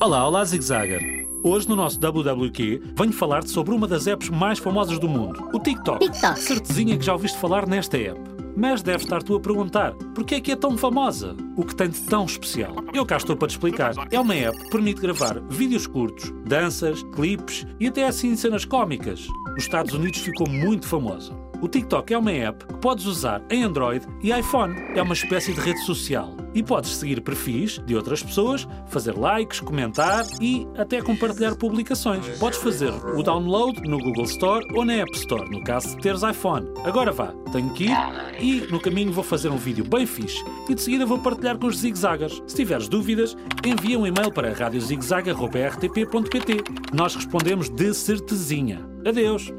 Olá, olá Zigzagger. Hoje no nosso WWQ venho falar-te sobre uma das apps mais famosas do mundo, o TikTok. TikTok. Certezinha que já ouviste falar nesta app. Mas deve estar tu a perguntar, porquê é que é tão famosa? O que tem de tão especial? Eu cá estou para te explicar. É uma app que permite gravar vídeos curtos, danças, clipes e até assim cenas cómicas. Nos Estados Unidos ficou muito famosa. O TikTok é uma app que podes usar em Android e iPhone. É uma espécie de rede social. E podes seguir perfis de outras pessoas, fazer likes, comentar e até compartilhar publicações. Podes fazer o download no Google Store ou na App Store, no caso de teres iPhone. Agora vá, tenho que ir e no caminho vou fazer um vídeo bem fixe e de seguida vou partilhar com os zigzaggers. Se tiveres dúvidas, envia um e-mail para radiozigzag.rtp.pt. Nós respondemos de certezinha. Adeus!